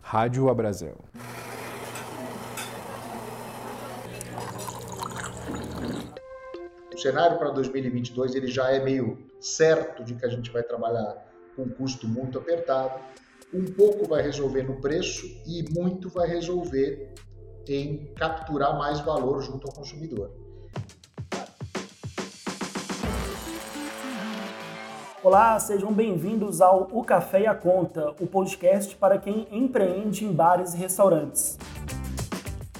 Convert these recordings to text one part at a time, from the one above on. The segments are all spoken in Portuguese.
Rádio Abrazel. O cenário para 2022 ele já é meio certo de que a gente vai trabalhar com um custo muito apertado. Um pouco vai resolver no preço e muito vai resolver em capturar mais valor junto ao consumidor. Olá, sejam bem-vindos ao O Café e a Conta, o podcast para quem empreende em bares e restaurantes.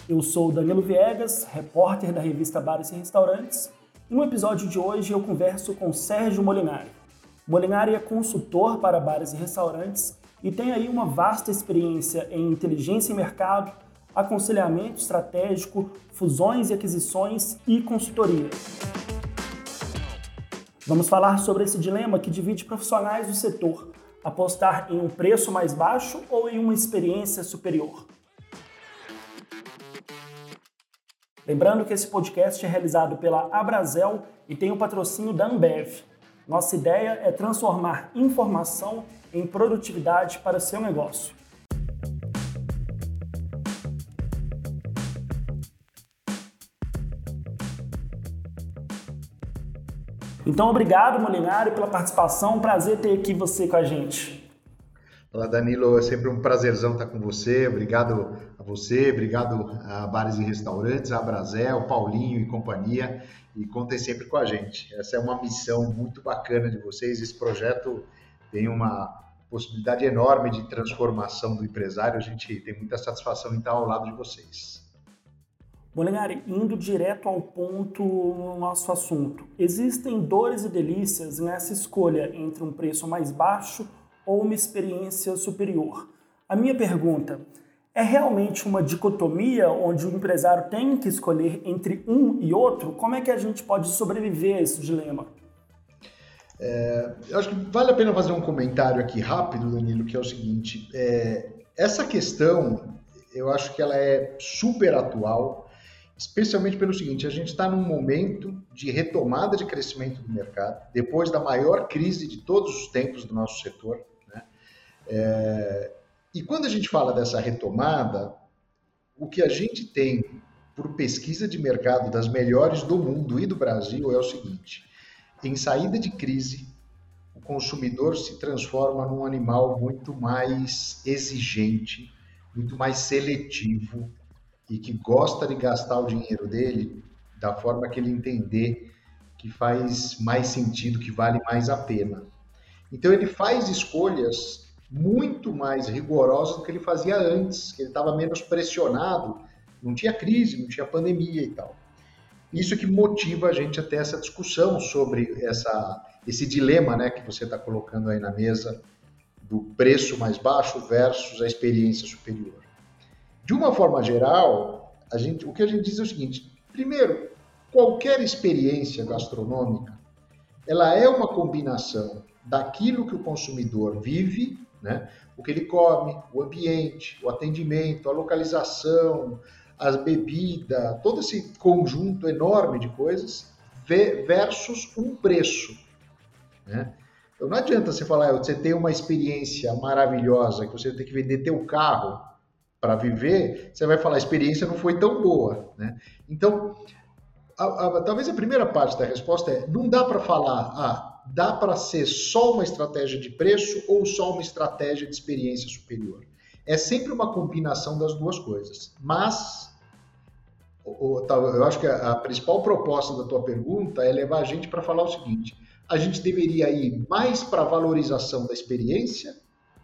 Eu sou Danilo Viegas, repórter da revista Bares e Restaurantes, e no episódio de hoje eu converso com Sérgio Molinari. Molinari é consultor para bares e restaurantes e tem aí uma vasta experiência em inteligência em mercado, aconselhamento estratégico, fusões e aquisições e consultoria. Vamos falar sobre esse dilema que divide profissionais do setor: apostar em um preço mais baixo ou em uma experiência superior. Lembrando que esse podcast é realizado pela Abrazel e tem o patrocínio da Ambev. Nossa ideia é transformar informação em produtividade para seu negócio. Então, obrigado, Molinari, pela participação. Prazer ter aqui você com a gente. Olá, Danilo. É sempre um prazerzão estar com você. Obrigado a você, obrigado a Bares e Restaurantes, a Brasel, Paulinho e companhia. E contem sempre com a gente. Essa é uma missão muito bacana de vocês. Esse projeto tem uma possibilidade enorme de transformação do empresário. A gente tem muita satisfação em estar ao lado de vocês. Molinari, indo direto ao ponto no nosso assunto, existem dores e delícias nessa escolha entre um preço mais baixo ou uma experiência superior. A minha pergunta é realmente uma dicotomia onde o empresário tem que escolher entre um e outro? Como é que a gente pode sobreviver a esse dilema? É, eu acho que vale a pena fazer um comentário aqui rápido, Danilo, que é o seguinte: é, essa questão eu acho que ela é super atual especialmente pelo seguinte: a gente está num momento de retomada de crescimento do mercado, depois da maior crise de todos os tempos do nosso setor. Né? É, e quando a gente fala dessa retomada, o que a gente tem por pesquisa de mercado das melhores do mundo e do Brasil é o seguinte: em saída de crise, o consumidor se transforma num animal muito mais exigente, muito mais seletivo, e que gosta de gastar o dinheiro dele da forma que ele entender que faz mais sentido, que vale mais a pena. Então ele faz escolhas muito mais rigorosas do que ele fazia antes, que ele estava menos pressionado, não tinha crise, não tinha pandemia e tal. Isso que motiva a gente a ter essa discussão sobre essa, esse dilema né, que você está colocando aí na mesa do preço mais baixo versus a experiência superior. De uma forma geral, a gente, o que a gente diz é o seguinte: primeiro, qualquer experiência gastronômica, ela é uma combinação daquilo que o consumidor vive, né? O que ele come, o ambiente, o atendimento, a localização, as bebidas, todo esse conjunto enorme de coisas versus um preço, né? Então não adianta você falar, ah, você tem uma experiência maravilhosa que você tem que vender teu carro para viver, você vai falar a experiência não foi tão boa, né? Então, a, a, talvez a primeira parte da resposta é não dá para falar, ah, dá para ser só uma estratégia de preço ou só uma estratégia de experiência superior. É sempre uma combinação das duas coisas. Mas eu acho que a principal proposta da tua pergunta é levar a gente para falar o seguinte: a gente deveria ir mais para a valorização da experiência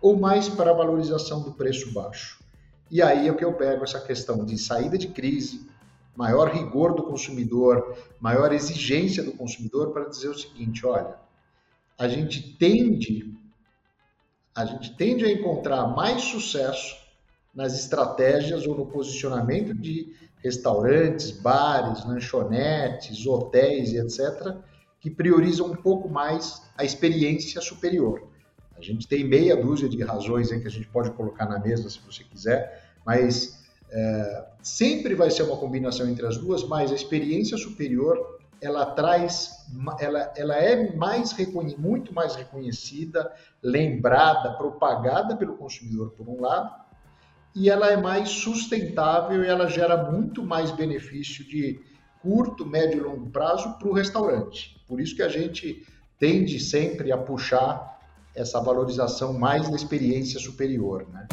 ou mais para a valorização do preço baixo? E aí é que eu pego essa questão de saída de crise, maior rigor do consumidor, maior exigência do consumidor para dizer o seguinte, olha, a gente tende a gente tende a encontrar mais sucesso nas estratégias ou no posicionamento de restaurantes, bares, lanchonetes, hotéis e etc, que priorizam um pouco mais a experiência superior. A gente tem meia dúzia de razões aí que a gente pode colocar na mesa se você quiser, mas é, sempre vai ser uma combinação entre as duas, mas a experiência superior ela traz, ela, ela é mais muito mais reconhecida, lembrada, propagada pelo consumidor por um lado, e ela é mais sustentável e ela gera muito mais benefício de curto, médio e longo prazo para o restaurante. Por isso que a gente tende sempre a puxar essa valorização mais da experiência superior, né?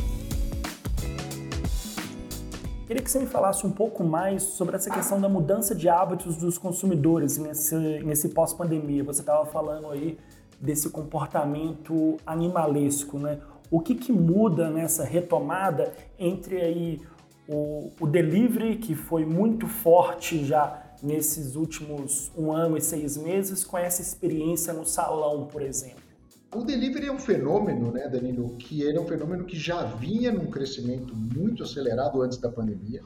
Queria que você me falasse um pouco mais sobre essa questão da mudança de hábitos dos consumidores nesse, nesse pós-pandemia. Você estava falando aí desse comportamento animalesco, né? O que, que muda nessa retomada entre aí o, o delivery, que foi muito forte já nesses últimos um ano e seis meses, com essa experiência no salão, por exemplo? O delivery é um fenômeno, né, Danilo, que ele é um fenômeno que já vinha num crescimento muito acelerado antes da pandemia.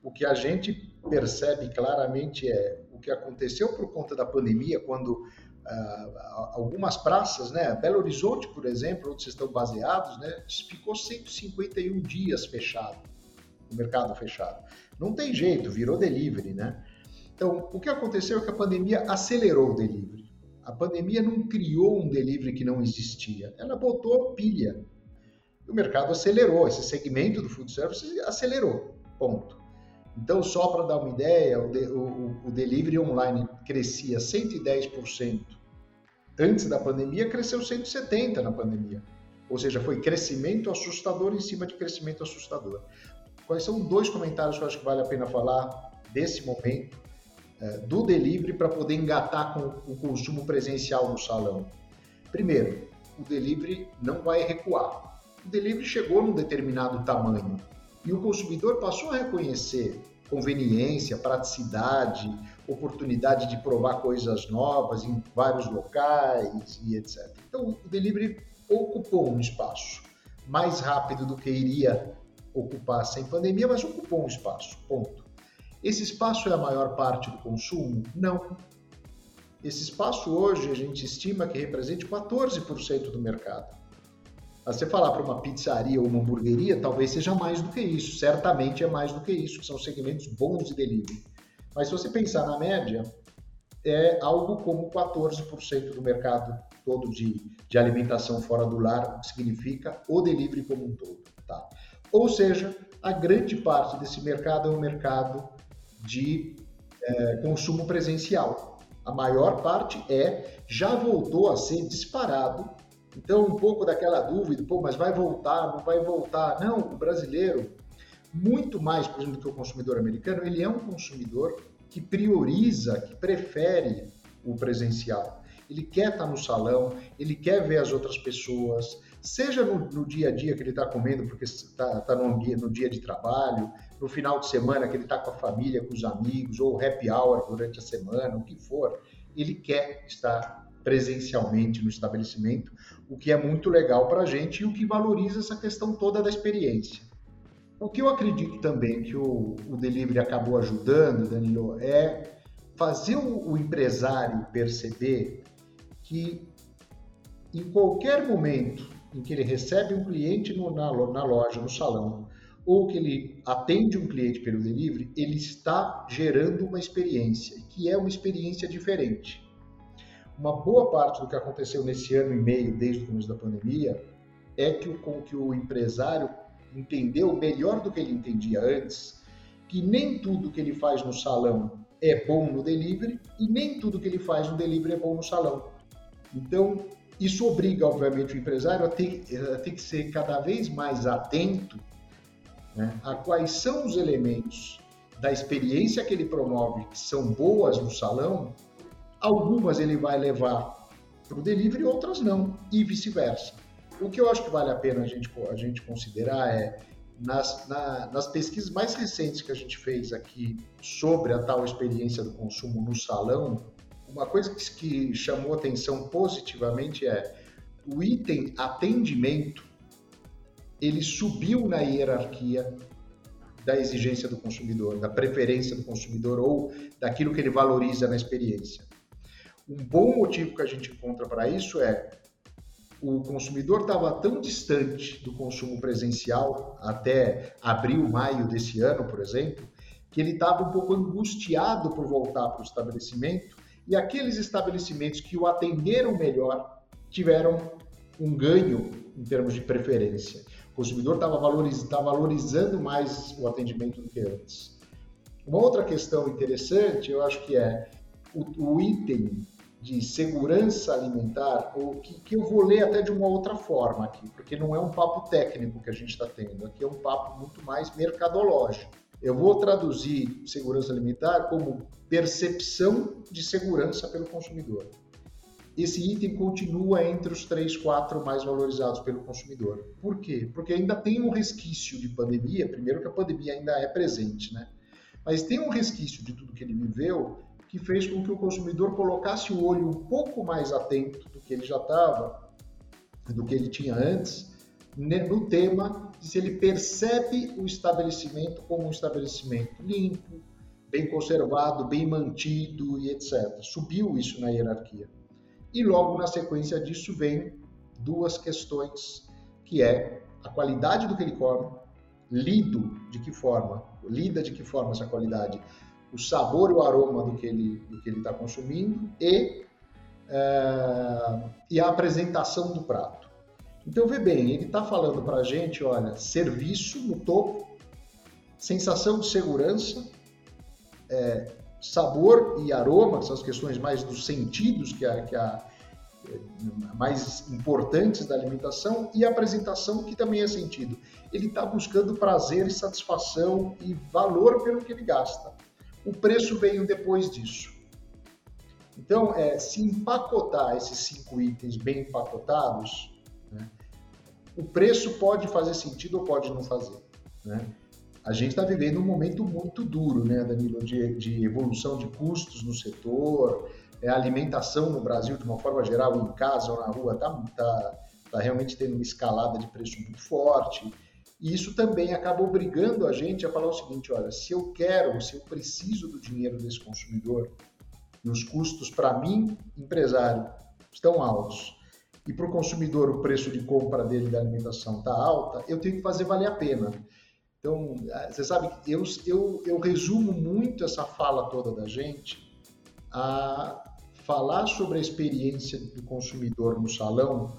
O que a gente percebe claramente é o que aconteceu por conta da pandemia, quando uh, algumas praças, né, Belo Horizonte, por exemplo, onde vocês estão baseados, né, ficou 151 dias fechado, o mercado fechado. Não tem jeito, virou delivery, né? Então, o que aconteceu é que a pandemia acelerou o delivery. A pandemia não criou um delivery que não existia, ela botou pilha. O mercado acelerou, esse segmento do food service acelerou, ponto. Então, só para dar uma ideia, o, o, o delivery online crescia 110% antes da pandemia, cresceu 170% na pandemia. Ou seja, foi crescimento assustador em cima de crescimento assustador. Quais são dois comentários que eu acho que vale a pena falar desse momento do delivery para poder engatar com o consumo presencial no salão. Primeiro, o delivery não vai recuar. O delivery chegou num determinado tamanho e o consumidor passou a reconhecer conveniência, praticidade, oportunidade de provar coisas novas em vários locais e etc. Então, o delivery ocupou um espaço mais rápido do que iria ocupar sem pandemia, mas ocupou um espaço. Ponto. Esse espaço é a maior parte do consumo? Não. Esse espaço hoje a gente estima que represente 14% do mercado. Mas você falar para uma pizzaria ou uma hamburgueria, talvez seja mais do que isso. Certamente é mais do que isso, que são segmentos bons de delivery. Mas se você pensar na média, é algo como 14% do mercado todo de, de alimentação fora do lar, significa o delivery como um todo. Tá? Ou seja, a grande parte desse mercado é um mercado de é, consumo presencial. A maior parte é, já voltou a ser disparado. Então, um pouco daquela dúvida, pô, mas vai voltar, não vai voltar? Não, o brasileiro, muito mais, por exemplo, do que o consumidor americano, ele é um consumidor que prioriza, que prefere o presencial. Ele quer estar no salão, ele quer ver as outras pessoas, seja no, no dia a dia que ele está comendo porque está tá no, no dia de trabalho, no final de semana que ele está com a família, com os amigos, ou happy hour durante a semana, o que for, ele quer estar presencialmente no estabelecimento, o que é muito legal para a gente e o que valoriza essa questão toda da experiência. O que eu acredito também que o, o delivery acabou ajudando, Danilo, é fazer o, o empresário perceber que em qualquer momento em que ele recebe um cliente no, na, na loja, no salão, ou que ele atende um cliente pelo delivery, ele está gerando uma experiência, que é uma experiência diferente. Uma boa parte do que aconteceu nesse ano e meio, desde o começo da pandemia, é que o, que o empresário entendeu melhor do que ele entendia antes, que nem tudo que ele faz no salão é bom no delivery e nem tudo que ele faz no delivery é bom no salão. Então, isso obriga, obviamente, o empresário a ter, a ter que ser cada vez mais atento né, a quais são os elementos da experiência que ele promove que são boas no salão, algumas ele vai levar para o delivery, outras não, e vice-versa. O que eu acho que vale a pena a gente, a gente considerar é, nas, na, nas pesquisas mais recentes que a gente fez aqui sobre a tal experiência do consumo no salão, uma coisa que, chamou atenção positivamente é o item atendimento ele subiu na hierarquia da exigência do consumidor, da preferência do consumidor ou daquilo que ele valoriza na experiência. Um bom motivo que a gente encontra para isso é o consumidor estava tão distante do consumo presencial até abril, maio desse ano, por exemplo, que ele estava um pouco angustiado por voltar para o estabelecimento e aqueles estabelecimentos que o atenderam melhor tiveram um ganho em termos de preferência. O consumidor estava valoriz, tá valorizando mais o atendimento do que antes. Uma outra questão interessante, eu acho que é o, o item de segurança alimentar, ou que, que, eu vou ler até de uma outra forma aqui, porque não é um papo técnico que a gente está tendo, aqui é um papo muito mais mercadológico. Eu vou traduzir segurança alimentar como percepção de segurança pelo consumidor. Esse item continua entre os três, quatro mais valorizados pelo consumidor. Por quê? Porque ainda tem um resquício de pandemia, primeiro que a pandemia ainda é presente, né? Mas tem um resquício de tudo que ele viveu que fez com que o consumidor colocasse o olho um pouco mais atento do que ele já estava, do que ele tinha antes, no tema se ele percebe o estabelecimento como um estabelecimento limpo, bem conservado, bem mantido e etc. Subiu isso na hierarquia. E logo na sequência disso vem duas questões, que é a qualidade do que ele come, lido de que forma, lida de que forma essa qualidade, o sabor e o aroma do que ele do que ele está consumindo e é, e a apresentação do prato. Então vê bem, ele está falando para a gente, olha, serviço no topo, sensação de segurança, é, sabor e aroma, que são as questões mais dos sentidos que a, que a mais importantes da alimentação e a apresentação que também é sentido. Ele está buscando prazer, satisfação e valor pelo que ele gasta. O preço veio depois disso. Então, é, se empacotar esses cinco itens bem empacotados, o preço pode fazer sentido ou pode não fazer. Né? A gente está vivendo um momento muito duro, né, Danilo, de, de evolução de custos no setor, é, a alimentação no Brasil, de uma forma geral, em casa ou na rua, está tá, tá realmente tendo uma escalada de preço muito forte. E isso também acaba obrigando a gente a falar o seguinte: olha, se eu quero, se eu preciso do dinheiro desse consumidor, e os custos para mim, empresário, estão altos, e para o consumidor o preço de compra dele da alimentação está alta, eu tenho que fazer valer a pena. Então, você sabe, eu, eu, eu resumo muito essa fala toda da gente a falar sobre a experiência do consumidor no salão,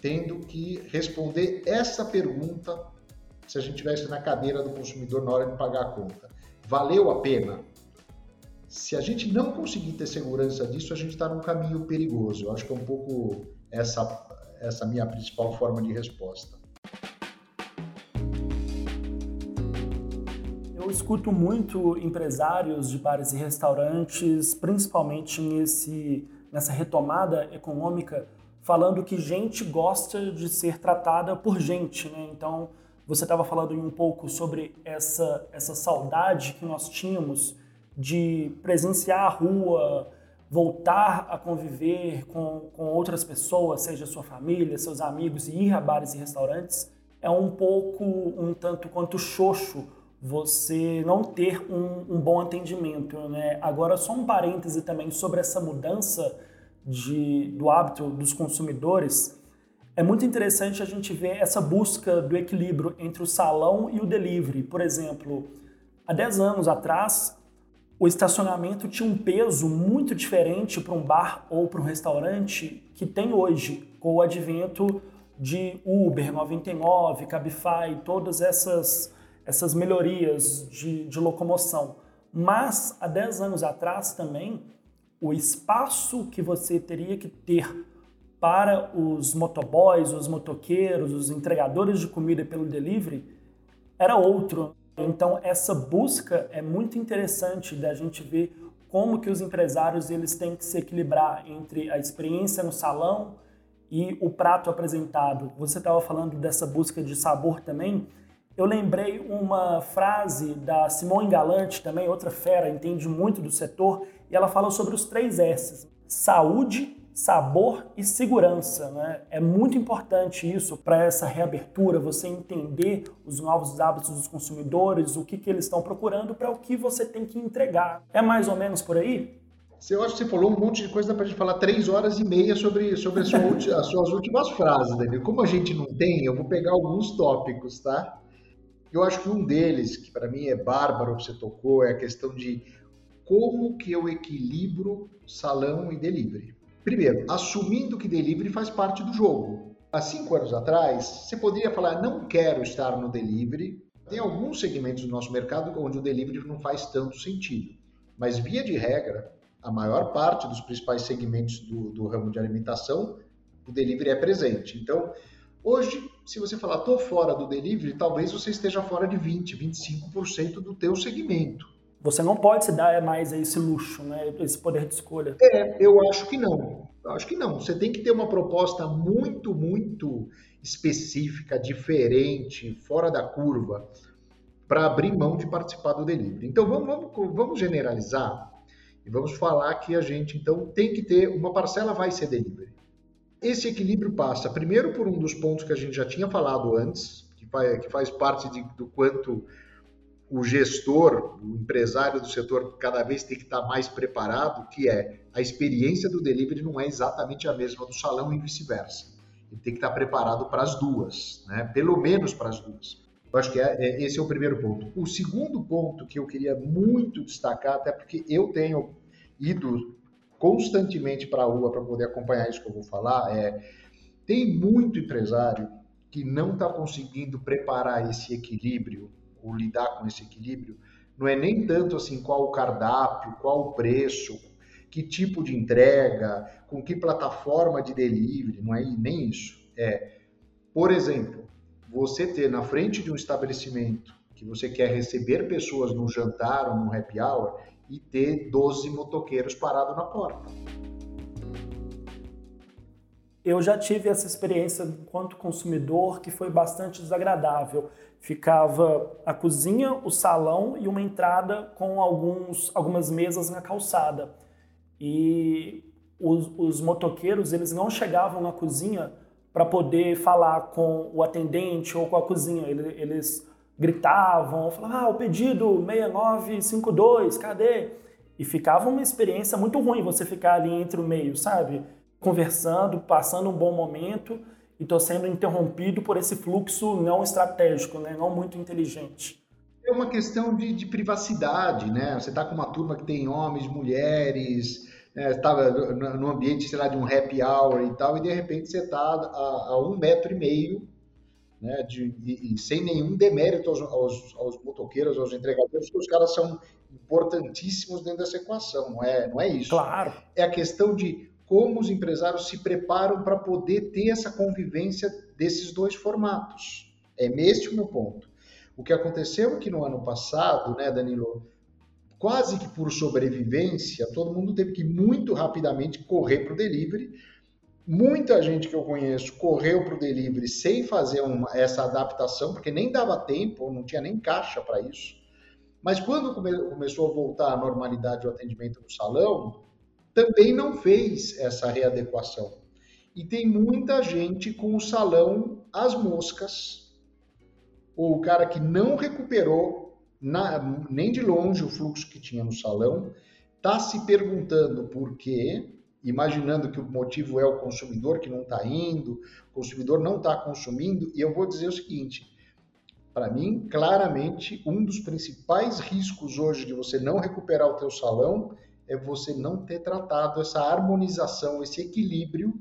tendo que responder essa pergunta se a gente estivesse na cadeira do consumidor na hora de pagar a conta. Valeu a pena? Se a gente não conseguir ter segurança disso, a gente está num caminho perigoso. Eu acho que é um pouco essa, essa minha principal forma de resposta. Eu escuto muito empresários de bares e restaurantes, principalmente nesse, nessa retomada econômica, falando que gente gosta de ser tratada por gente. Né? Então, você estava falando um pouco sobre essa, essa saudade que nós tínhamos de presenciar a rua, voltar a conviver com, com outras pessoas, seja sua família, seus amigos, e ir a bares e restaurantes. É um pouco, um tanto quanto xoxo você não ter um, um, bom atendimento. Né? Agora, só um parêntese também sobre essa mudança de, do hábito dos consumidores. É muito interessante a gente ver essa busca do equilíbrio entre o salão e o delivery. Por exemplo, há 10 anos atrás, o estacionamento tinha um peso muito diferente para um bar ou para um restaurante que tem hoje, com o advento de Uber 99, Cabify, todas essas essas melhorias de, de locomoção. Mas há 10 anos atrás também, o espaço que você teria que ter para os motoboys, os motoqueiros, os entregadores de comida pelo delivery era outro. Então essa busca é muito interessante da gente ver como que os empresários eles têm que se equilibrar entre a experiência no salão e o prato apresentado. Você estava falando dessa busca de sabor também eu lembrei uma frase da Simone Galante, também outra fera, entende muito do setor, e ela fala sobre os três S's: saúde, sabor e segurança. Né? É muito importante isso para essa reabertura, você entender os novos hábitos dos consumidores, o que, que eles estão procurando para o que você tem que entregar. É mais ou menos por aí? Eu acho que você falou um monte de coisa para a gente falar três horas e meia sobre, sobre sua, as suas últimas frases, Daniel. Como a gente não tem, eu vou pegar alguns tópicos, tá? Eu acho que um deles, que para mim é bárbaro que você tocou, é a questão de como que eu equilibro salão e delivery. Primeiro, assumindo que delivery faz parte do jogo. Há cinco anos atrás, você poderia falar, não quero estar no delivery. Tem alguns segmentos do nosso mercado onde o delivery não faz tanto sentido. Mas, via de regra, a maior parte dos principais segmentos do, do ramo de alimentação, o delivery é presente. Então, hoje, se você falar, estou fora do delivery, talvez você esteja fora de 20%, 25% do teu segmento. Você não pode se dar mais esse luxo, né? esse poder de escolha. É, eu acho que não. Eu acho que não. Você tem que ter uma proposta muito, muito específica, diferente, fora da curva, para abrir mão de participar do delivery. Então vamos, vamos, vamos generalizar e vamos falar que a gente então tem que ter uma parcela vai ser delivery. Esse equilíbrio passa primeiro por um dos pontos que a gente já tinha falado antes, que faz, que faz parte de, do quanto o gestor, o empresário do setor cada vez tem que estar mais preparado, que é a experiência do delivery não é exatamente a mesma do salão e vice-versa. Ele tem que estar preparado para as duas, né? pelo menos para as duas. Eu acho que é, é, esse é o primeiro ponto. O segundo ponto que eu queria muito destacar, até porque eu tenho ido constantemente para a rua para poder acompanhar isso que eu vou falar, é tem muito empresário que não está conseguindo preparar esse equilíbrio ou lidar com esse equilíbrio, não é nem tanto assim qual o cardápio, qual o preço, que tipo de entrega, com que plataforma de delivery, não é nem isso. É, por exemplo, você ter na frente de um estabelecimento que você quer receber pessoas num jantar ou num happy hour e ter 12 motoqueiros parados na porta. Eu já tive essa experiência enquanto consumidor que foi bastante desagradável ficava a cozinha, o salão e uma entrada com alguns, algumas mesas na calçada. E os, os motoqueiros eles não chegavam na cozinha para poder falar com o atendente ou com a cozinha. Eles, eles gritavam, falavam, ah, o pedido 6952, cadê? E ficava uma experiência muito ruim você ficar ali entre o meio, sabe? Conversando, passando um bom momento e estou sendo interrompido por esse fluxo não estratégico, né? não muito inteligente. É uma questão de, de privacidade, né? Você está com uma turma que tem homens, mulheres, né? estava no ambiente, sei lá, de um happy hour e tal, e de repente você está a, a, um metro e meio, né? De, e, e sem nenhum demérito aos, aos, aos, motoqueiros, aos entregadores, porque os caras são importantíssimos dentro dessa equação, não é, não é isso. Claro. É a questão de como os empresários se preparam para poder ter essa convivência desses dois formatos. É este o meu ponto. O que aconteceu aqui no ano passado, né, Danilo, quase que por sobrevivência, todo mundo teve que muito rapidamente correr para o delivery. Muita gente que eu conheço correu para o delivery sem fazer uma, essa adaptação, porque nem dava tempo, não tinha nem caixa para isso. Mas quando come, começou a voltar à normalidade o atendimento no salão, também não fez essa readequação. E tem muita gente com o salão às moscas, ou o cara que não recuperou na, nem de longe o fluxo que tinha no salão, está se perguntando por quê, imaginando que o motivo é o consumidor que não está indo, o consumidor não está consumindo, e eu vou dizer o seguinte, para mim, claramente, um dos principais riscos hoje de você não recuperar o teu salão é você não ter tratado essa harmonização, esse equilíbrio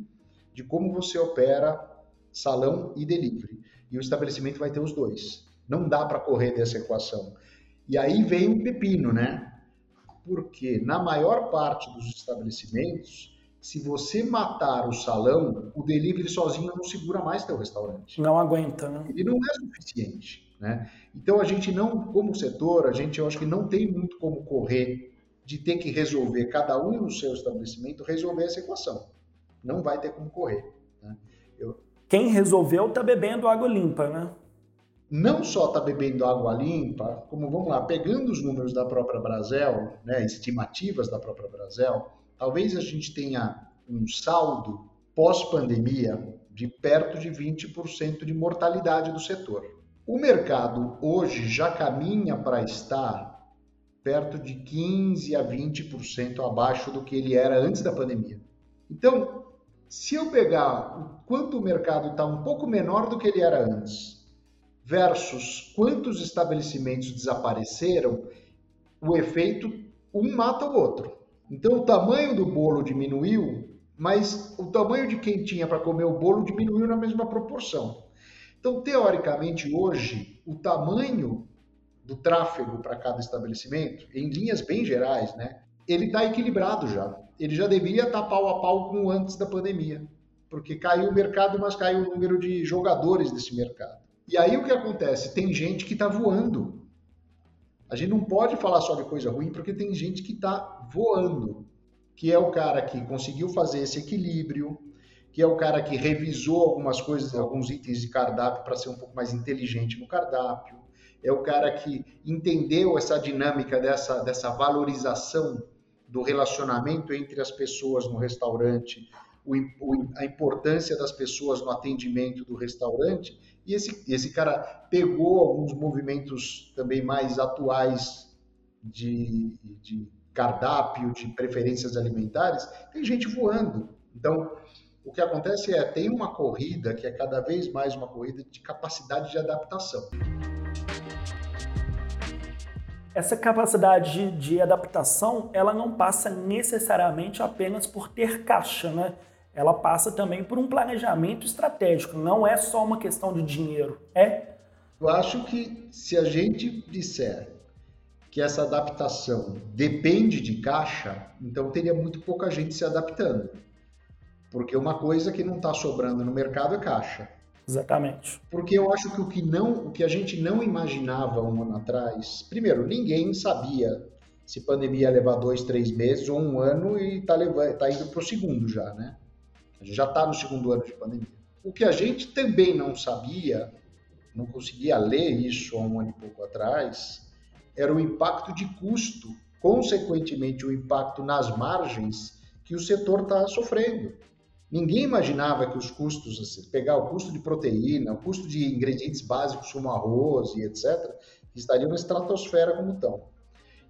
de como você opera salão e delivery. E o estabelecimento vai ter os dois. Não dá para correr dessa equação. E aí vem o um pepino, né? Porque na maior parte dos estabelecimentos, se você matar o salão, o delivery sozinho não segura mais teu restaurante. Não aguenta, né? Ele não é suficiente, né? Então a gente não, como setor, a gente eu acho que não tem muito como correr de ter que resolver, cada um no seu estabelecimento, resolver essa equação. Não vai ter como correr. Né? Eu... Quem resolveu está bebendo água limpa, né? Não só está bebendo água limpa, como, vamos lá, pegando os números da própria Brasel, né, estimativas da própria Brasel, talvez a gente tenha um saldo pós-pandemia de perto de 20% de mortalidade do setor. O mercado hoje já caminha para estar perto de 15 a 20% abaixo do que ele era antes da pandemia. Então, se eu pegar o quanto o mercado está um pouco menor do que ele era antes, versus quantos estabelecimentos desapareceram, o efeito um mata o outro. Então o tamanho do bolo diminuiu, mas o tamanho de quem tinha para comer o bolo diminuiu na mesma proporção. Então, teoricamente, hoje, o tamanho do tráfego para cada estabelecimento, em linhas bem gerais, né, ele está equilibrado já. Ele já deveria estar tá pau a pau com antes da pandemia, porque caiu o mercado, mas caiu o número de jogadores desse mercado. E aí o que acontece? Tem gente que está voando. A gente não pode falar só de coisa ruim, porque tem gente que está voando, que é o cara que conseguiu fazer esse equilíbrio, que é o cara que revisou algumas coisas, alguns itens de cardápio para ser um pouco mais inteligente no cardápio, é o cara que entendeu essa dinâmica dessa, dessa valorização do relacionamento entre as pessoas no restaurante, o, a importância das pessoas no atendimento do restaurante e esse, esse cara pegou alguns movimentos também mais atuais de, de cardápio, de preferências alimentares, tem gente voando. Então, o que acontece é, tem uma corrida que é cada vez mais uma corrida de capacidade de adaptação. Essa capacidade de, adaptação, ela não passa necessariamente apenas por ter caixa, né? ela passa também por um planejamento estratégico, não é só uma questão de dinheiro, é? Eu acho que se a gente disser que essa adaptação depende de caixa, então teria muito pouca gente se adaptando. Porque uma coisa que não está sobrando no mercado é caixa. Exatamente. Porque eu acho que o que não, o que a gente não imaginava um ano atrás, primeiro, ninguém sabia se pandemia ia levar dois, três meses ou um ano e está tá indo para o segundo já, né? A gente já está no segundo ano de pandemia. O que a gente também não sabia, não conseguia ler isso há um ano e pouco atrás, era o impacto de custo, consequentemente o impacto nas margens que o setor está sofrendo. Ninguém imaginava que os custos, assim, pegar o custo de proteína, o custo de ingredientes básicos como arroz e etc., estariam na estratosfera como estão.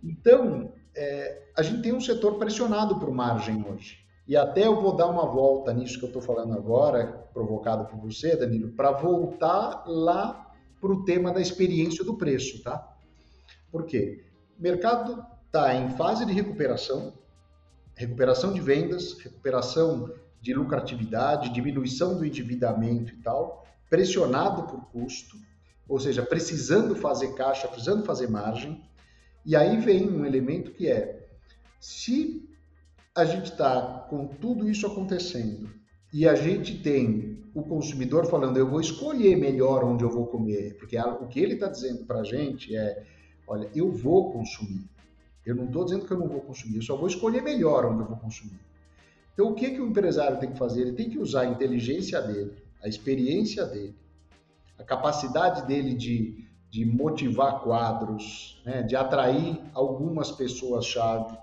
Então, é, a gente tem um setor pressionado por margem hoje. E até eu vou dar uma volta nisso que eu estou falando agora, provocado por você, Danilo, para voltar lá para o tema da experiência do preço, tá? Por quê? O mercado está em fase de recuperação, recuperação de vendas, recuperação de lucratividade, diminuição do endividamento e tal, pressionado por custo, ou seja, precisando fazer caixa, precisando fazer margem. E aí vem um elemento que é: se a gente está com tudo isso acontecendo e a gente tem o consumidor falando, eu vou escolher melhor onde eu vou comer, porque o que ele está dizendo para a gente é, olha, eu vou consumir. Eu não estou dizendo que eu não vou consumir, eu só vou escolher melhor onde eu vou consumir. Então, o que, que o empresário tem que fazer? Ele tem que usar a inteligência dele, a experiência dele, a capacidade dele de, de motivar quadros, né, de atrair algumas pessoas-chave,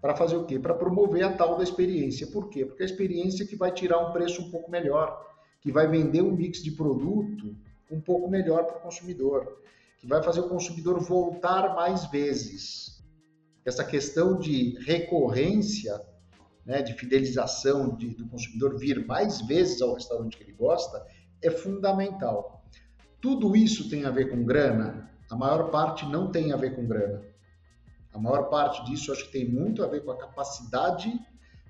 para fazer o quê? Para promover a tal da experiência. Por quê? Porque a experiência que vai tirar um preço um pouco melhor, que vai vender um mix de produto um pouco melhor para o consumidor, que vai fazer o consumidor voltar mais vezes. Essa questão de recorrência, né, de fidelização de, do consumidor vir mais vezes ao restaurante que ele gosta, é fundamental. Tudo isso tem a ver com grana? A maior parte não tem a ver com grana. A maior parte disso acho que tem muito a ver com a capacidade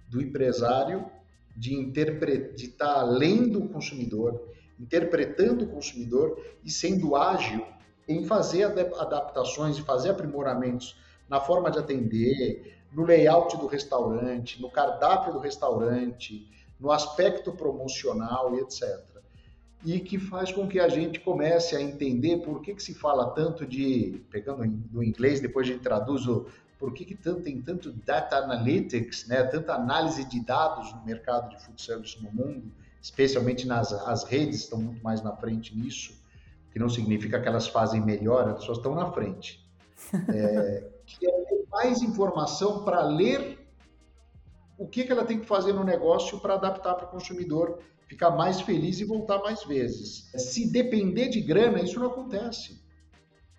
do empresário de interpretar, de estar além do consumidor, interpretando o consumidor e sendo ágil em fazer adaptações e fazer aprimoramentos na forma de atender, no layout do restaurante, no cardápio do restaurante, no aspecto promocional e etc e que faz com que a gente comece a entender por que, que se fala tanto de, pegando do inglês, depois a gente traduz o por que, que tanto, tem tanto data analytics, né, tanta análise de dados no mercado de food service no mundo, especialmente nas as redes estão muito mais na frente nisso, que não significa que elas fazem melhor, elas só estão na frente. É, que é ter mais informação para ler o que, que ela tem que fazer no negócio para adaptar para o consumidor ficar mais feliz e voltar mais vezes. Se depender de grana, isso não acontece.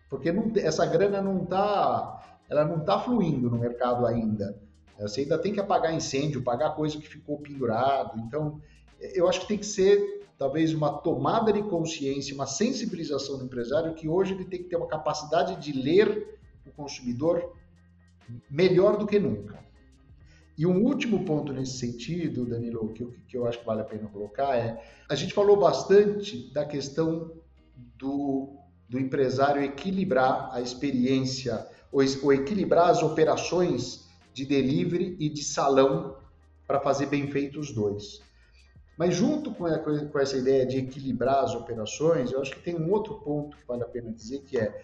Porque não, essa grana não está ela não tá fluindo no mercado ainda. Você ainda tem que apagar incêndio, pagar coisa que ficou pendurado. Então, eu acho que tem que ser talvez uma tomada de consciência, uma sensibilização do empresário que hoje ele tem que ter uma capacidade de ler o consumidor melhor do que nunca. E um último ponto nesse sentido, Danilo, que eu, que eu acho que vale a pena colocar é: a gente falou bastante da questão do, do empresário equilibrar a experiência, ou, ou equilibrar as operações de delivery e de salão para fazer bem feito os dois. Mas junto com, a, com essa ideia de equilibrar as operações, eu acho que tem um outro ponto que vale a pena dizer, que é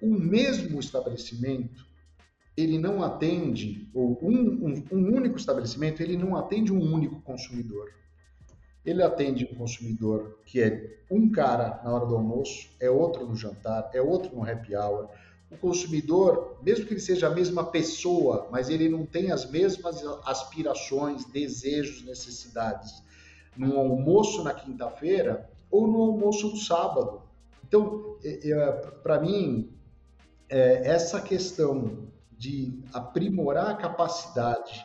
o mesmo estabelecimento ele não atende, ou um, um, um, único estabelecimento, ele não atende um único consumidor. Ele atende um consumidor que é um cara na hora do almoço, é outro no jantar, é outro no happy hour. O consumidor, mesmo que ele seja a mesma pessoa, mas ele não tem as mesmas aspirações, desejos, necessidades no almoço na quinta-feira ou no almoço no sábado. Então, é, é, para mim, é, essa questão de aprimorar a capacidade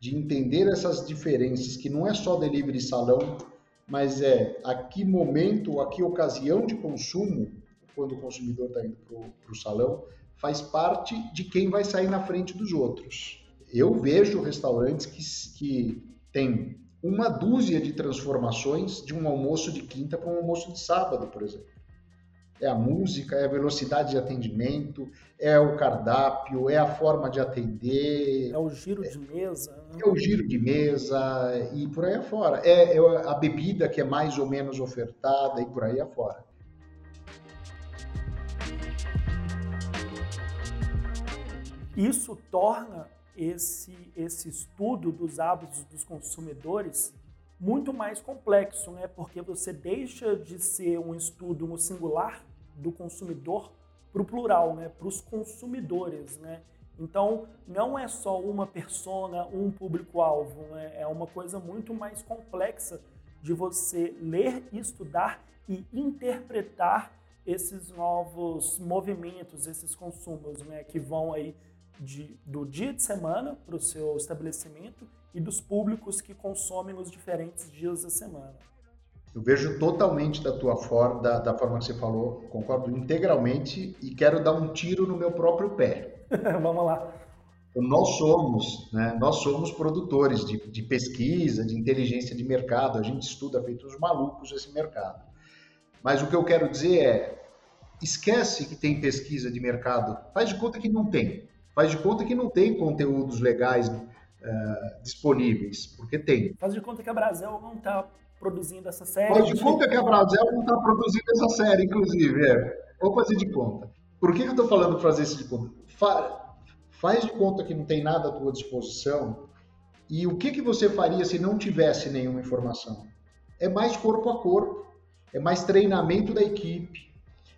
de entender essas diferenças, que não é só delivery salão, mas é a que momento, a que ocasião de consumo, quando o consumidor está indo para o salão, faz parte de quem vai sair na frente dos outros. Eu vejo restaurantes que, que têm uma dúzia de transformações de um almoço de quinta para um almoço de sábado, por exemplo é a música, é a velocidade de atendimento, é o cardápio, é a forma de atender. É o giro de mesa. Né? É o giro de mesa e por aí afora. É, é a bebida que é mais ou menos ofertada e por aí afora. Isso torna esse, esse estudo dos hábitos dos consumidores muito mais complexo, né? Porque você deixa de ser um estudo no singular do consumidor para o plural, né? Para os consumidores, né? Então, não é só uma persona, um público-alvo, né? é uma coisa muito mais complexa de você ler, estudar e interpretar esses novos movimentos, esses consumos, né? Que vão aí de, do dia de semana para o seu estabelecimento e dos públicos que consomem nos diferentes dias da semana. Eu vejo totalmente da tua forma, da, da forma que você falou, concordo integralmente e quero dar um tiro no meu próprio pé. Vamos lá. Nós somos, né, nós somos produtores de, de, pesquisa, de inteligência de mercado, a gente estuda feito os malucos esse mercado. Mas o que eu quero dizer é, esquece que tem pesquisa de mercado, faz de conta que não tem. Faz de conta que não tem conteúdos legais uh, disponíveis, porque tem. Faz de conta que a Brasil não está produzindo essa série. Faz de conta que a Brasil não está produzindo essa série, inclusive. É. Vou fazer de conta. Por que, que eu estou falando fazer isso de conta? Fa faz de conta que não tem nada à tua disposição e o que, que você faria se não tivesse nenhuma informação? É mais corpo a corpo, é mais treinamento da equipe,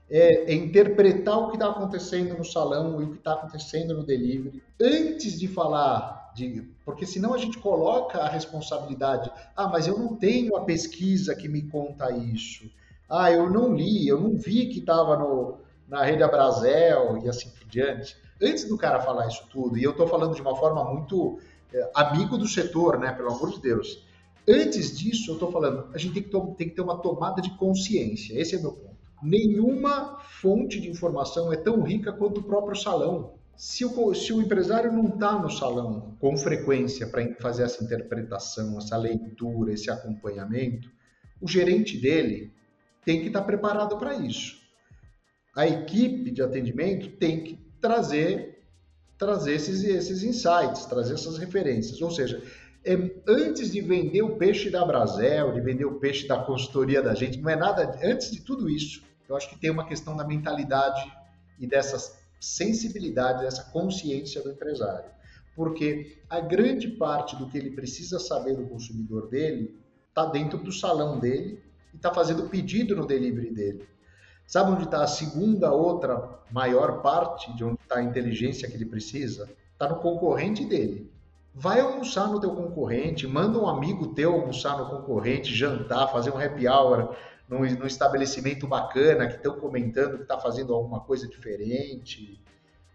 é, é interpretar o que está acontecendo no salão e o que está acontecendo no delivery. Antes de falar de. Porque senão a gente coloca a responsabilidade. Ah, mas eu não tenho a pesquisa que me conta isso. Ah, eu não li, eu não vi que estava na rede Abrazel e assim por diante. Antes do cara falar isso tudo, e eu estou falando de uma forma muito é, amigo do setor, né? Pelo amor de Deus. Antes disso, eu estou falando, a gente tem que, tem que ter uma tomada de consciência. Esse é meu ponto nenhuma fonte de informação é tão rica quanto o próprio salão. Se o, se o empresário não está no salão com frequência para fazer essa interpretação, essa leitura, esse acompanhamento, o gerente dele tem que estar tá preparado para isso. A equipe de atendimento tem que trazer trazer esses, esses insights, trazer essas referências. Ou seja, é, antes de vender o peixe da Brasel, de vender o peixe da consultoria da gente, não é nada. Antes de tudo isso, eu acho que tem uma questão da mentalidade e dessa sensibilidade, dessa consciência do empresário. Porque a grande parte do que ele precisa saber do consumidor dele está dentro do salão dele e está fazendo pedido no delivery dele. Sabe onde está a segunda, outra maior parte de onde está a inteligência que ele precisa? Está no concorrente dele. Vai almoçar no teu concorrente, manda um amigo teu almoçar no concorrente, jantar, fazer um happy hour, num, num estabelecimento bacana, que estão comentando que está fazendo alguma coisa diferente,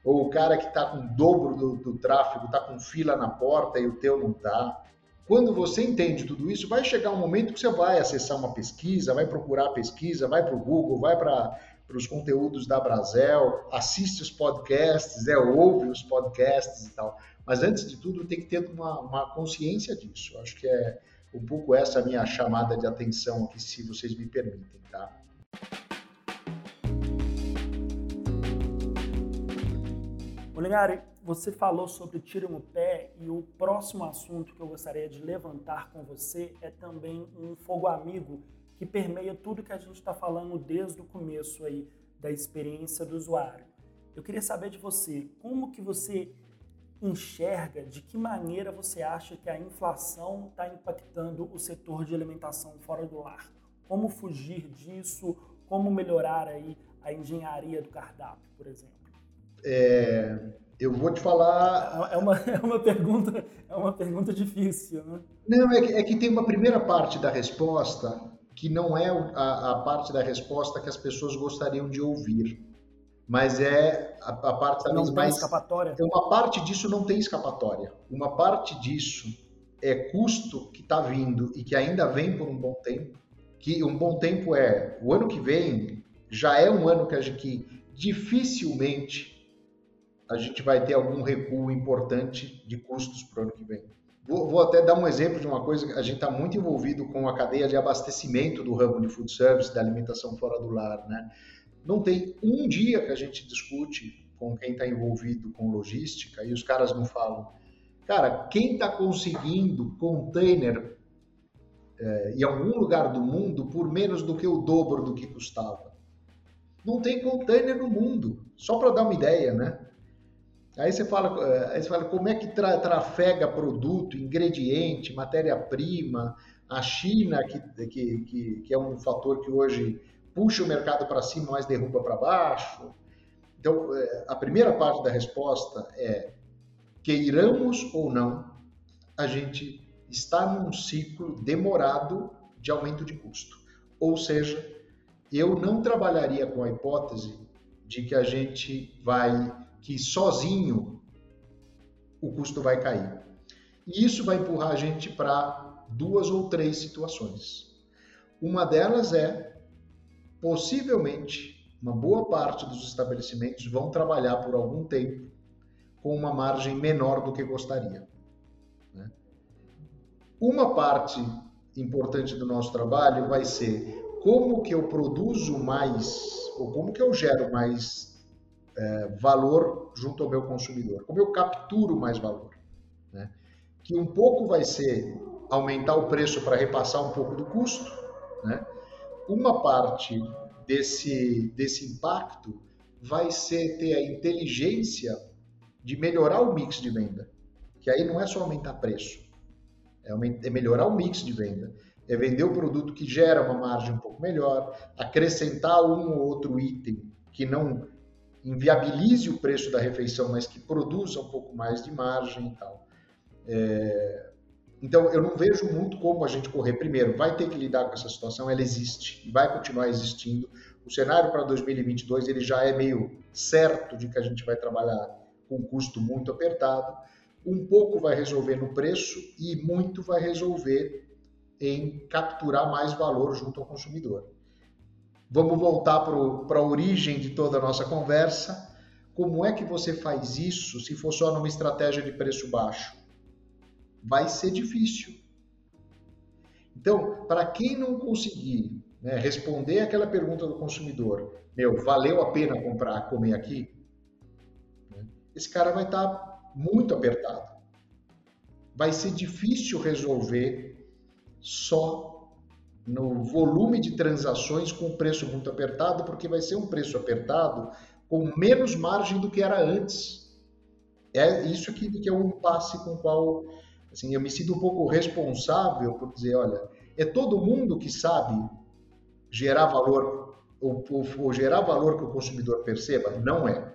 ou o cara que está com o dobro do, do tráfego, está com fila na porta e o teu não está. Quando você entende tudo isso, vai chegar um momento que você vai acessar uma pesquisa, vai procurar a pesquisa, vai para o Google, vai para os conteúdos da Brasel, assiste os podcasts, é, ouve os podcasts e tal. Mas antes de tudo, tem que ter uma, uma consciência disso. Acho que é um pouco essa minha chamada de atenção aqui, se vocês me permitem, tá? Oligari, você falou sobre tiro no pé e o próximo assunto que eu gostaria de levantar com você é também um fogo amigo que permeia tudo que a gente está falando desde o começo aí da experiência do usuário. Eu queria saber de você, como que você enxerga, de que maneira você acha que a inflação está impactando o setor de alimentação fora do lar? Como fugir disso? Como melhorar aí a engenharia do cardápio, por exemplo? É, eu vou te falar. É uma, é uma pergunta, é uma pergunta difícil, né? Não, é que, é que tem uma primeira parte da resposta que não é a, a, parte da resposta que as pessoas gostariam de ouvir, mas é a, a parte talvez não mais. escapatória. Então, uma parte disso não tem escapatória. Uma parte disso é custo que está vindo e que ainda vem por um bom tempo. Que um bom tempo é o ano que vem já é um ano que, a gente, que dificilmente a gente vai ter algum recuo importante de custos para o ano que vem. Vou, vou, até dar um exemplo de uma coisa, a gente está muito envolvido com a cadeia de abastecimento do ramo de food service, da alimentação fora do lar, né? Não tem um dia que a gente discute com quem está envolvido com logística e os caras não falam, cara, quem está conseguindo container é, em algum lugar do mundo por menos do que o dobro do que custava? Não tem container no mundo, só para dar uma ideia, né? Aí você fala, eh, aí você fala como é que tra trafega produto, ingrediente, matéria-prima, a China, que, que, que, que, é um fator que hoje puxa o mercado para cima, mas derruba para baixo. Então, eh, a primeira parte da resposta é: queiramos ou não, a gente está num ciclo demorado de aumento de custo. Ou seja, eu não trabalharia com a hipótese de que a gente vai que sozinho o custo vai cair. E isso vai empurrar a gente para duas ou três situações. Uma delas é, possivelmente, uma boa parte dos estabelecimentos vão trabalhar por algum tempo com uma margem menor do que gostaria. Né? Uma parte importante do nosso trabalho vai ser como que eu produzo mais, ou como que eu gero mais é, valor junto ao meu consumidor? Como eu capturo mais valor? Né? Que um pouco vai ser aumentar o preço para repassar um pouco do custo. Né? Uma parte desse, desse impacto vai ser ter a inteligência de melhorar o mix de venda. Que aí não é só aumentar preço, é, é melhorar o mix de venda é vender o produto que gera uma margem um pouco melhor, acrescentar um ou outro item que não inviabilize o preço da refeição, mas que produza um pouco mais de margem e tal. É... Então, eu não vejo muito como a gente correr. Primeiro, vai ter que lidar com essa situação, ela existe e vai continuar existindo. O cenário para 2022 ele já é meio certo de que a gente vai trabalhar com custo muito apertado. Um pouco vai resolver no preço e muito vai resolver em capturar mais valor junto ao consumidor. Vamos voltar para a origem de toda a nossa conversa. Como é que você faz isso se for só numa estratégia de preço baixo? Vai ser difícil. Então, para quem não conseguir né, responder aquela pergunta do consumidor, meu, valeu a pena comprar, comer aqui? Né, esse cara vai estar tá muito apertado. Vai ser difícil resolver só no volume de transações com preço muito apertado, porque vai ser um preço apertado com menos margem do que era antes. É isso que, que é um impasse com o qual assim, eu me sinto um pouco responsável por dizer, olha, é todo mundo que sabe gerar valor ou, ou, ou gerar valor que o consumidor perceba? Não é.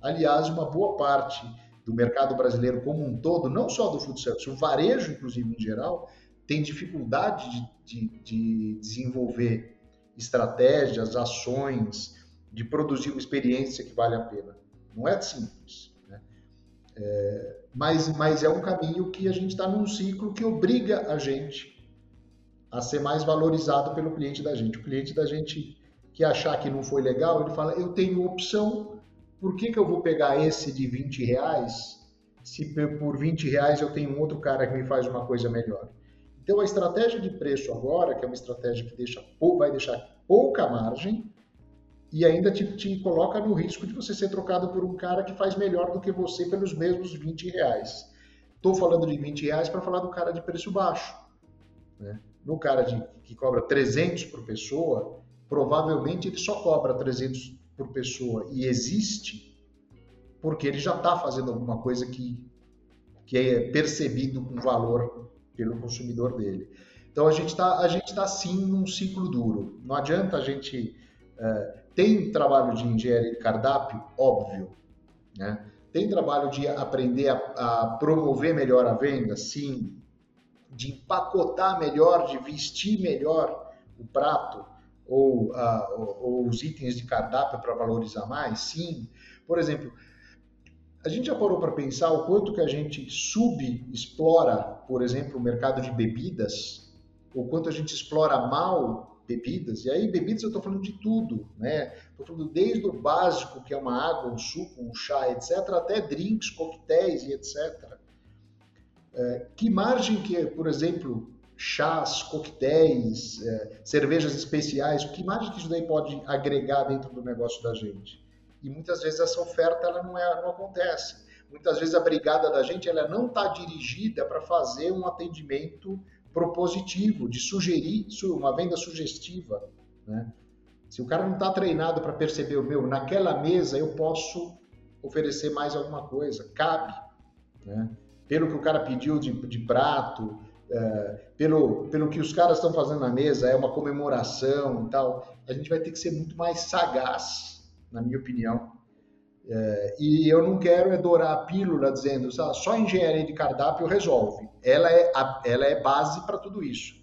Aliás, uma boa parte do mercado brasileiro como um todo, não só do food service, o varejo, inclusive, em geral, tem dificuldade de, de, de desenvolver estratégias, ações, de produzir uma experiência que vale a pena. Não é simples. Né? É, mas, mas é um caminho que a gente está num ciclo que obriga a gente a ser mais valorizado pelo cliente da gente. O cliente da gente que achar que não foi legal, ele fala, eu tenho opção, por que, que eu vou pegar esse de 20 reais se por 20 reais eu tenho um outro cara que me faz uma coisa melhor? Então a estratégia de preço agora, que é uma estratégia que deixa, vai deixar pouca margem e ainda te, te coloca no risco de você ser trocado por um cara que faz melhor do que você pelos mesmos 20 reais. Estou falando de 20 reais para falar do cara de preço baixo. Né? no cara de, que cobra 300 por pessoa, provavelmente ele só cobra 300 por pessoa e existe porque ele já está fazendo alguma coisa que, que é percebido com valor pelo consumidor dele. Então a gente está tá sim num ciclo duro. Não adianta a gente é, tem trabalho de engenharia de cardápio, óbvio, né? Tem trabalho de aprender a, a promover melhor a venda, sim de empacotar melhor, de vestir melhor o prato ou, uh, ou, ou os itens de cardápio para valorizar mais? Sim. Por exemplo, a gente já parou para pensar o quanto que a gente subexplora, por exemplo, o mercado de bebidas, o quanto a gente explora mal bebidas, e aí bebidas eu estou falando de tudo, né? Estou falando desde o básico, que é uma água, um suco, um chá, etc., até drinks, coquetéis e etc. É, que margem que, por exemplo, chás, coquetéis, é, cervejas especiais, que margem que isso daí pode agregar dentro do negócio da gente? E muitas vezes essa oferta ela não, é, não acontece. Muitas vezes a brigada da gente ela não está dirigida para fazer um atendimento propositivo, de sugerir uma venda sugestiva. Né? Se o cara não está treinado para perceber o meu, naquela mesa eu posso oferecer mais alguma coisa, cabe. Né? pelo que o cara pediu de, de prato, é, pelo, pelo que os caras estão fazendo na mesa, é uma comemoração e tal, a gente vai ter que ser muito mais sagaz, na minha opinião. É, e eu não quero é dourar a pílula dizendo ah, só engenharia de cardápio resolve. Ela é, a, ela é base para tudo isso,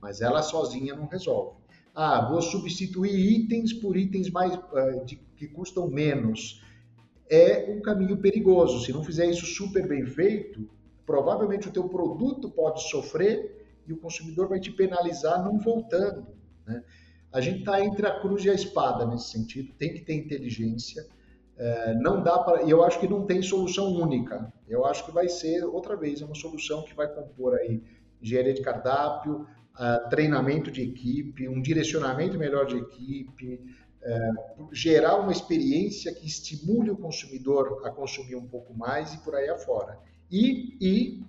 mas ela sozinha não resolve. Ah, vou substituir itens por itens mais uh, de, que custam menos é um caminho perigoso. Se não fizer isso super bem feito, provavelmente o teu produto pode sofrer e o consumidor vai te penalizar não voltando. Né? A gente está entre a cruz e a espada nesse sentido. Tem que ter inteligência. É, não dá para. E eu acho que não tem solução única. Eu acho que vai ser outra vez uma solução que vai compor aí engenharia de cardápio, uh, treinamento de equipe, um direcionamento melhor de equipe, é, gerar uma experiência que estimule o consumidor a consumir um pouco mais e por aí afora. E, e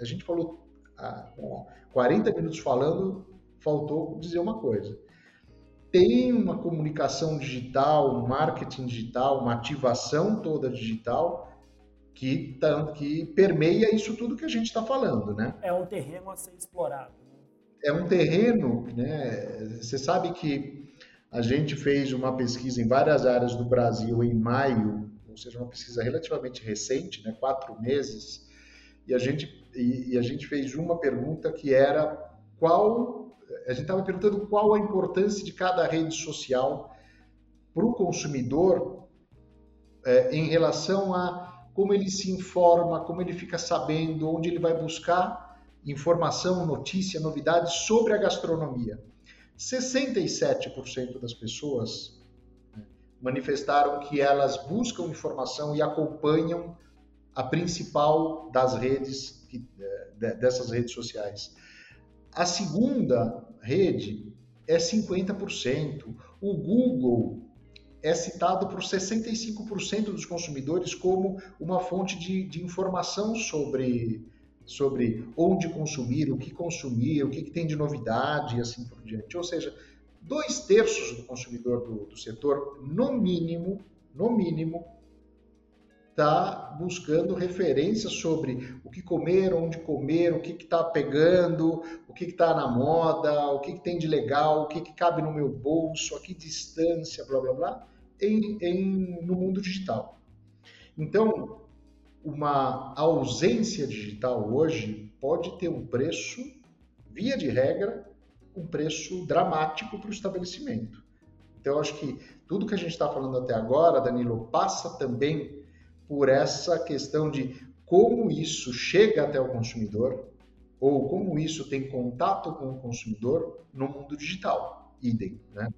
a gente falou, ah, bom, 40 minutos falando, faltou dizer uma coisa. Tem uma comunicação digital, um marketing digital, uma ativação toda digital que, que permeia isso tudo que a gente está falando, né? É um terreno a ser explorado. É um terreno, né? Você sabe que a gente fez uma pesquisa em várias áreas do Brasil em maio, ou seja, uma pesquisa relativamente recente, né, quatro meses, e a gente, e, e a gente fez uma pergunta que era qual. A gente estava perguntando qual a importância de cada rede social para o consumidor é, em relação a como ele se informa, como ele fica sabendo, onde ele vai buscar informação, notícia, novidades sobre a gastronomia. 67% das pessoas né, manifestaram que elas buscam informação e acompanham a principal das redes, é, dessas redes sociais. A segunda rede é 50%. O Google é citado por 65% dos consumidores como uma fonte de, de informação sobre sobre onde consumir, o que consumir, o que, que tem de novidade e assim por diante. Ou seja, dois terços do consumidor do, do setor, no mínimo, no mínimo, está buscando referências sobre o que comer, onde comer, o que está pegando, o que está na moda, o que, que, tem de legal, o que, que cabe no meu bolso, a que distância, blá blá blá, em, em, no mundo digital. Então, uma ausência digital hoje pode ter um preço, via de regra, um preço dramático para o estabelecimento. Então, eu acho que tudo que a gente está falando até agora, Danilo, passa também por essa questão de como isso chega até o consumidor ou como isso tem contato com o consumidor no mundo digital. Idem, né?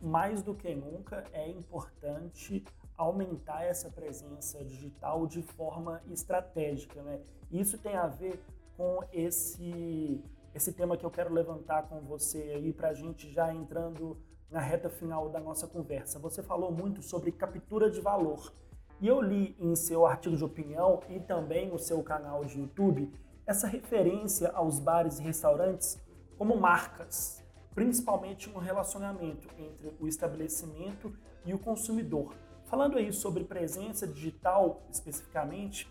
mais do que nunca é importante aumentar essa presença digital de forma estratégica. Né? Isso tem a ver com esse, esse tema que eu quero levantar com você aí para a gente já entrando na reta final da nossa conversa. Você falou muito sobre captura de valor. E eu li em seu artigo de opinião e também no seu canal de YouTube essa referência aos bares e restaurantes como marcas, principalmente no relacionamento entre o estabelecimento e o consumidor. Falando aí sobre presença digital especificamente,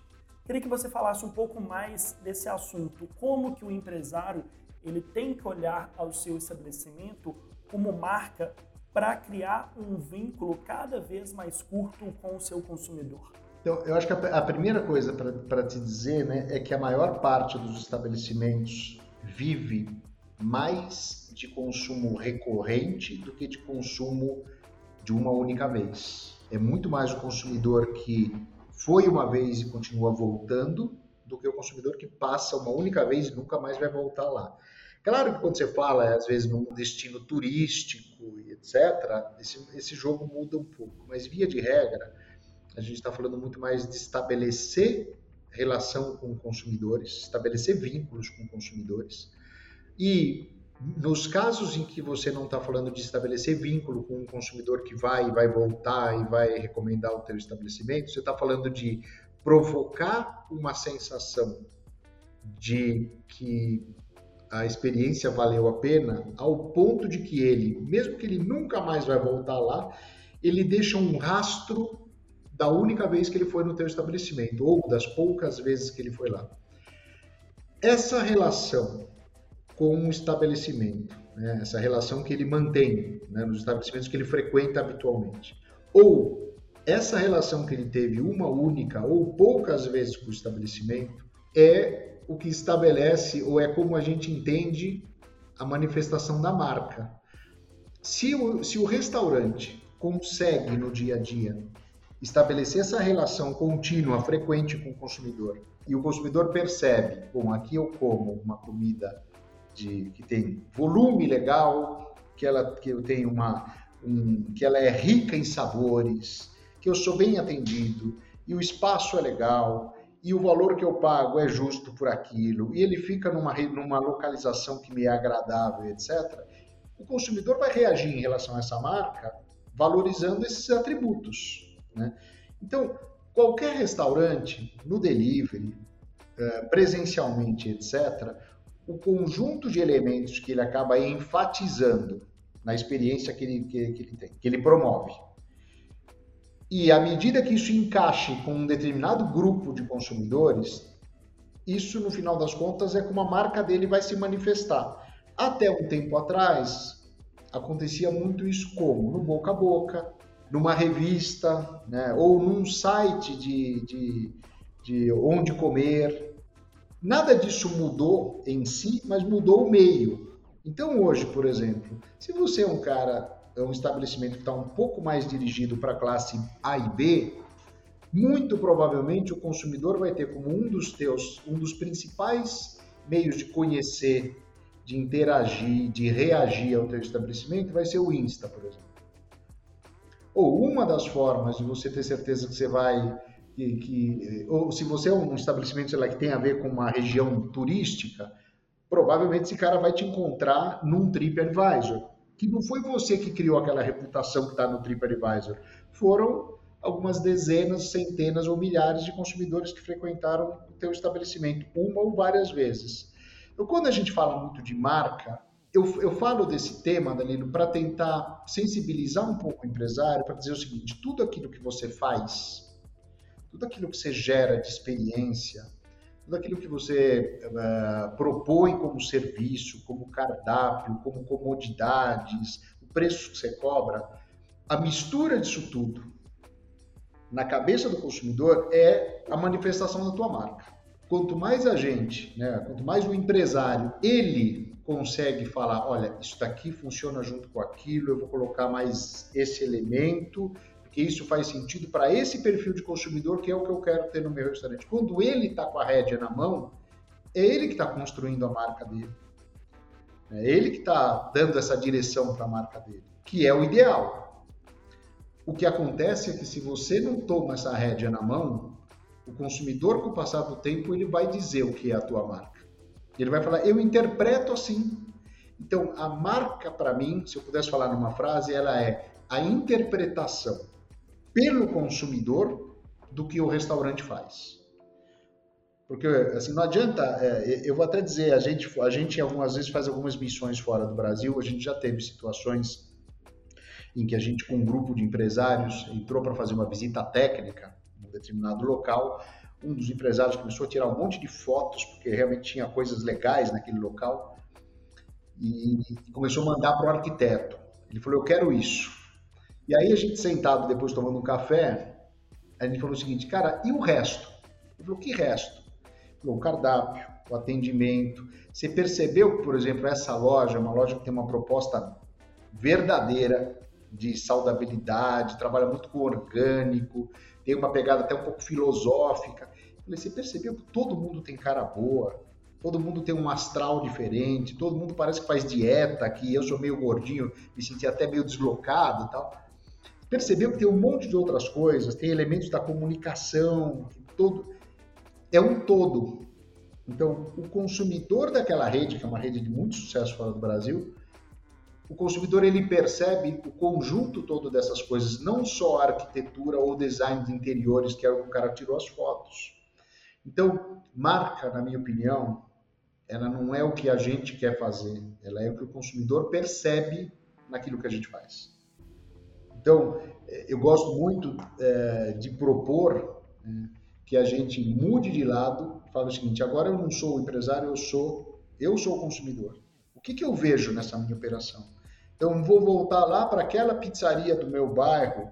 queria que você falasse um pouco mais desse assunto, como que o empresário ele tem que olhar ao seu estabelecimento como marca para criar um vínculo cada vez mais curto com o seu consumidor. Então, eu acho que a, a primeira coisa para te dizer né, é que a maior parte dos estabelecimentos vive mais de consumo recorrente do que de consumo de uma única vez. É muito mais o consumidor que foi uma vez e continua voltando do que o consumidor que passa uma única vez e nunca mais vai voltar lá. Claro que quando você fala, às vezes, num destino turístico e etc., esse, esse jogo muda um pouco. Mas, via de regra, a gente está falando muito mais de estabelecer relação com consumidores, estabelecer vínculos com consumidores e nos casos em que você não está falando de estabelecer vínculo com um consumidor que vai e vai voltar e vai recomendar o teu estabelecimento, você está falando de provocar uma sensação de que a experiência valeu a pena, ao ponto de que ele, mesmo que ele nunca mais vai voltar lá, ele deixa um rastro da única vez que ele foi no teu estabelecimento ou das poucas vezes que ele foi lá. Essa relação com o estabelecimento, né? essa relação que ele mantém né? nos estabelecimentos que ele frequenta habitualmente. Ou essa relação que ele teve uma única ou poucas vezes com o estabelecimento é o que estabelece ou é como a gente entende a manifestação da marca. Se o, se o restaurante consegue no dia a dia estabelecer essa relação contínua, frequente com o consumidor, e o consumidor percebe, bom, aqui eu como uma comida de, que tem volume legal, que ela que eu tenho uma um, que ela é rica em sabores, que eu sou bem atendido e o espaço é legal e o valor que eu pago é justo por aquilo e ele fica numa numa localização que me é agradável, etc. O consumidor vai reagir em relação a essa marca valorizando esses atributos, né? Então, qualquer restaurante no delivery, eh, presencialmente, etc., o conjunto de elementos que ele acaba enfatizando na experiência que ele, que, que ele tem, que ele promove. E à medida que isso encaixe com um determinado grupo de consumidores, isso no final das contas é como a marca dele vai se manifestar. Até um tempo atrás, acontecia muito isso como? No boca a boca, numa revista, né? ou num site de, de, de onde comer, Nada disso mudou em si, mas mudou o meio. Então hoje, por exemplo, se você é um cara, é um estabelecimento que está um pouco mais dirigido para a classe A e B, muito provavelmente o consumidor vai ter como um dos teus, um dos principais meios de conhecer, de interagir, de reagir ao teu estabelecimento, vai ser o Insta, por exemplo. Ou uma das formas de você ter certeza que você vai que, que, ou se você é um estabelecimento sei lá, que tem a ver com uma região turística, provavelmente esse cara vai te encontrar num TripAdvisor, que não foi você que criou aquela reputação que está no TripAdvisor, foram algumas dezenas, centenas ou milhares de consumidores que frequentaram o teu estabelecimento uma ou várias vezes. Então, quando a gente fala muito de marca, eu, eu falo desse tema, Danilo, para tentar sensibilizar um pouco o empresário, para dizer o seguinte: tudo aquilo que você faz tudo aquilo que você gera de experiência, tudo aquilo que você uh, propõe como serviço, como cardápio, como comodidades, o preço que você cobra, a mistura disso tudo na cabeça do consumidor é a manifestação da tua marca. quanto mais a gente, né, quanto mais o empresário, ele consegue falar, olha, isso daqui funciona junto com aquilo, eu vou colocar mais esse elemento, porque isso faz sentido para esse perfil de consumidor que é o que eu quero ter no meu restaurante. Quando ele está com a rédea na mão, é ele que está construindo a marca dele. É ele que está dando essa direção para a marca dele, que é o ideal. O que acontece é que se você não toma essa rédea na mão, o consumidor, com o passar do tempo, ele vai dizer o que é a tua marca. Ele vai falar, eu interpreto assim. Então, a marca, para mim, se eu pudesse falar numa frase, ela é a interpretação pelo consumidor do que o restaurante faz. Porque, assim, não adianta, é, eu vou até dizer, a gente, a gente algumas vezes faz algumas missões fora do Brasil, a gente já teve situações em que a gente, com um grupo de empresários, entrou para fazer uma visita técnica em um determinado local, um dos empresários começou a tirar um monte de fotos, porque realmente tinha coisas legais naquele local, e começou a mandar para o arquiteto. Ele falou: Eu quero isso. E aí a gente sentado depois tomando um café, a gente falou o seguinte: Cara, e o resto? Ele falou: Que resto? Ele falou: O cardápio, o atendimento. Você percebeu que, por exemplo, essa loja é uma loja que tem uma proposta verdadeira de saudabilidade, trabalha muito com orgânico, tem uma pegada até um pouco filosófica. Você percebeu que todo mundo tem cara boa, todo mundo tem um astral diferente, todo mundo parece que faz dieta, que eu sou meio gordinho, me senti até meio deslocado e tal. Percebeu que tem um monte de outras coisas, tem elementos da comunicação, todo é um todo. Então, o consumidor daquela rede, que é uma rede de muito sucesso fora do Brasil, o consumidor ele percebe o conjunto todo dessas coisas, não só a arquitetura ou design de interiores, que é o que o cara tirou as fotos. Então, marca, na minha opinião, ela não é o que a gente quer fazer, ela é o que o consumidor percebe naquilo que a gente faz. Então, eh, eu gosto muito é, de propor é, que a gente mude de lado, fala o seguinte: agora eu não sou o empresário, eu sou eu sou o consumidor. O que, que eu vejo nessa minha operação? Então, vou voltar lá para aquela pizzaria do meu bairro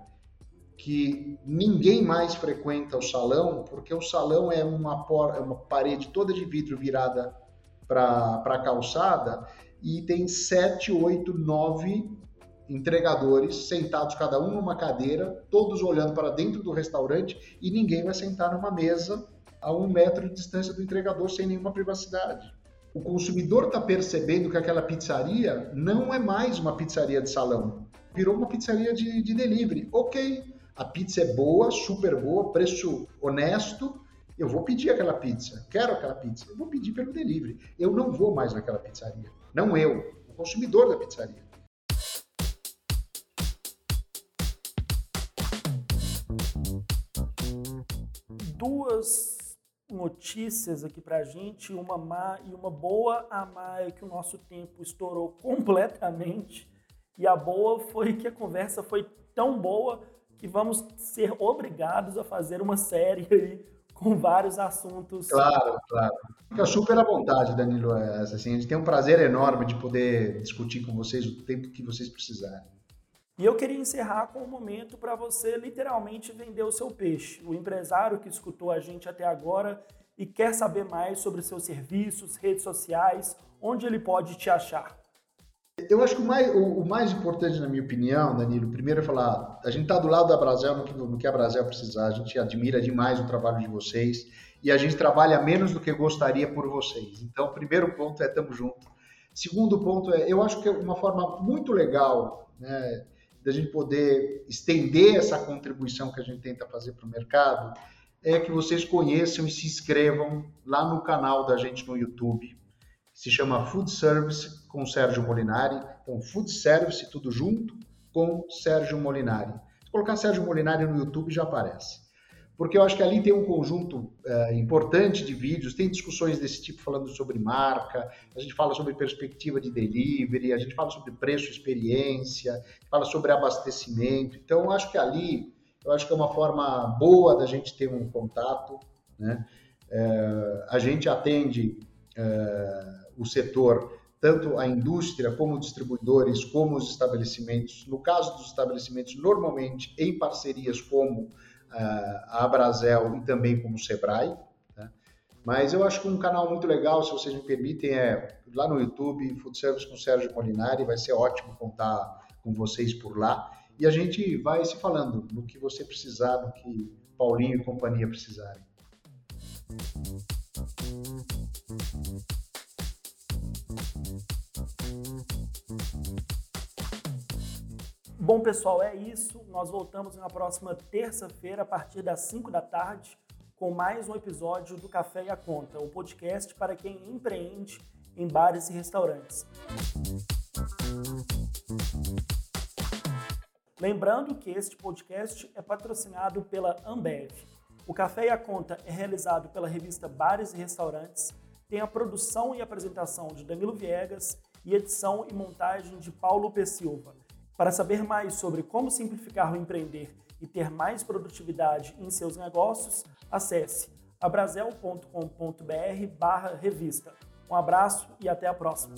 que ninguém mais frequenta o salão, porque o salão é uma, por, é uma parede toda de vidro virada para a calçada e tem sete, oito, nove entregadores sentados cada um numa cadeira, todos olhando para dentro do restaurante e ninguém vai sentar numa mesa a um metro de distância do entregador sem nenhuma privacidade. O consumidor está percebendo que aquela pizzaria não é mais uma pizzaria de salão, virou uma pizzaria de, de delivery. Ok, a pizza é boa, super boa, preço honesto, eu vou pedir aquela pizza, quero aquela pizza, eu vou pedir pelo delivery. Eu não vou mais naquela pizzaria. Não eu, o consumidor da pizzaria. Duas notícias aqui pra gente, uma má e uma boa. A má é que o nosso tempo estourou completamente. E a boa foi que a conversa foi tão boa que vamos ser obrigados a fazer uma série aí com vários assuntos. Claro, claro. Fica super à vontade, Danilo. Assim, a gente tem um prazer enorme de poder discutir com vocês o tempo que vocês precisarem. E eu queria encerrar com um momento para você literalmente vender o seu peixe. O empresário que escutou a gente até agora e quer saber mais sobre seus serviços, redes sociais, onde ele pode te achar. Eu acho que o mais, o, mais, importante, na minha opinião, Danilo, primeiro é falar, a gente está do lado da Brasel no que, no que a Brasel precisar, a gente admira demais o trabalho de vocês e a gente trabalha menos do que gostaria por vocês. Então, primeiro ponto é tamo junto. Segundo ponto é, eu acho que é uma forma muito legal, né, da gente poder estender essa contribuição que a gente tenta fazer para o mercado, é que vocês conheçam e se inscrevam lá no canal da gente no YouTube, se chama Food Service com Sérgio Molinari. Então, Food Service, tudo junto, com Sérgio Molinari. Se colocar Sérgio Molinari no YouTube, já aparece. Porque eu acho que ali tem um conjunto é, importante de vídeos, tem discussões desse tipo falando sobre marca, a gente fala sobre perspectiva de delivery, a gente fala sobre preço experiência, fala sobre abastecimento. Então, eu acho que ali, eu acho que é uma forma boa da gente ter um contato, né? É, a gente atende é, o setor, tanto a indústria como distribuidores, como os estabelecimentos. No caso dos estabelecimentos, normalmente em parcerias como a Abrazel e também como o Sebrae. Né? Mas eu acho que um canal muito legal, se vocês me permitem, é lá no YouTube, Food Service com Sérgio Molinari. Vai ser ótimo contar com vocês por lá. E a gente vai se falando no que você precisar, no que Paulinho e companhia precisarem. Bom, pessoal, é isso. Nós voltamos na próxima terça-feira, a partir das 5 da tarde, com mais um episódio do Café e a Conta, o podcast para quem empreende em bares e restaurantes. Lembrando que este podcast é patrocinado pela Ambev. O Café e a Conta é realizado pela revista Bares e Restaurantes, tem a produção e apresentação de Danilo Viegas e edição e montagem de Paulo P. Silva. Para saber mais sobre como simplificar o empreender e ter mais produtividade em seus negócios, acesse abrazel.com.br/revista. Um abraço e até a próxima.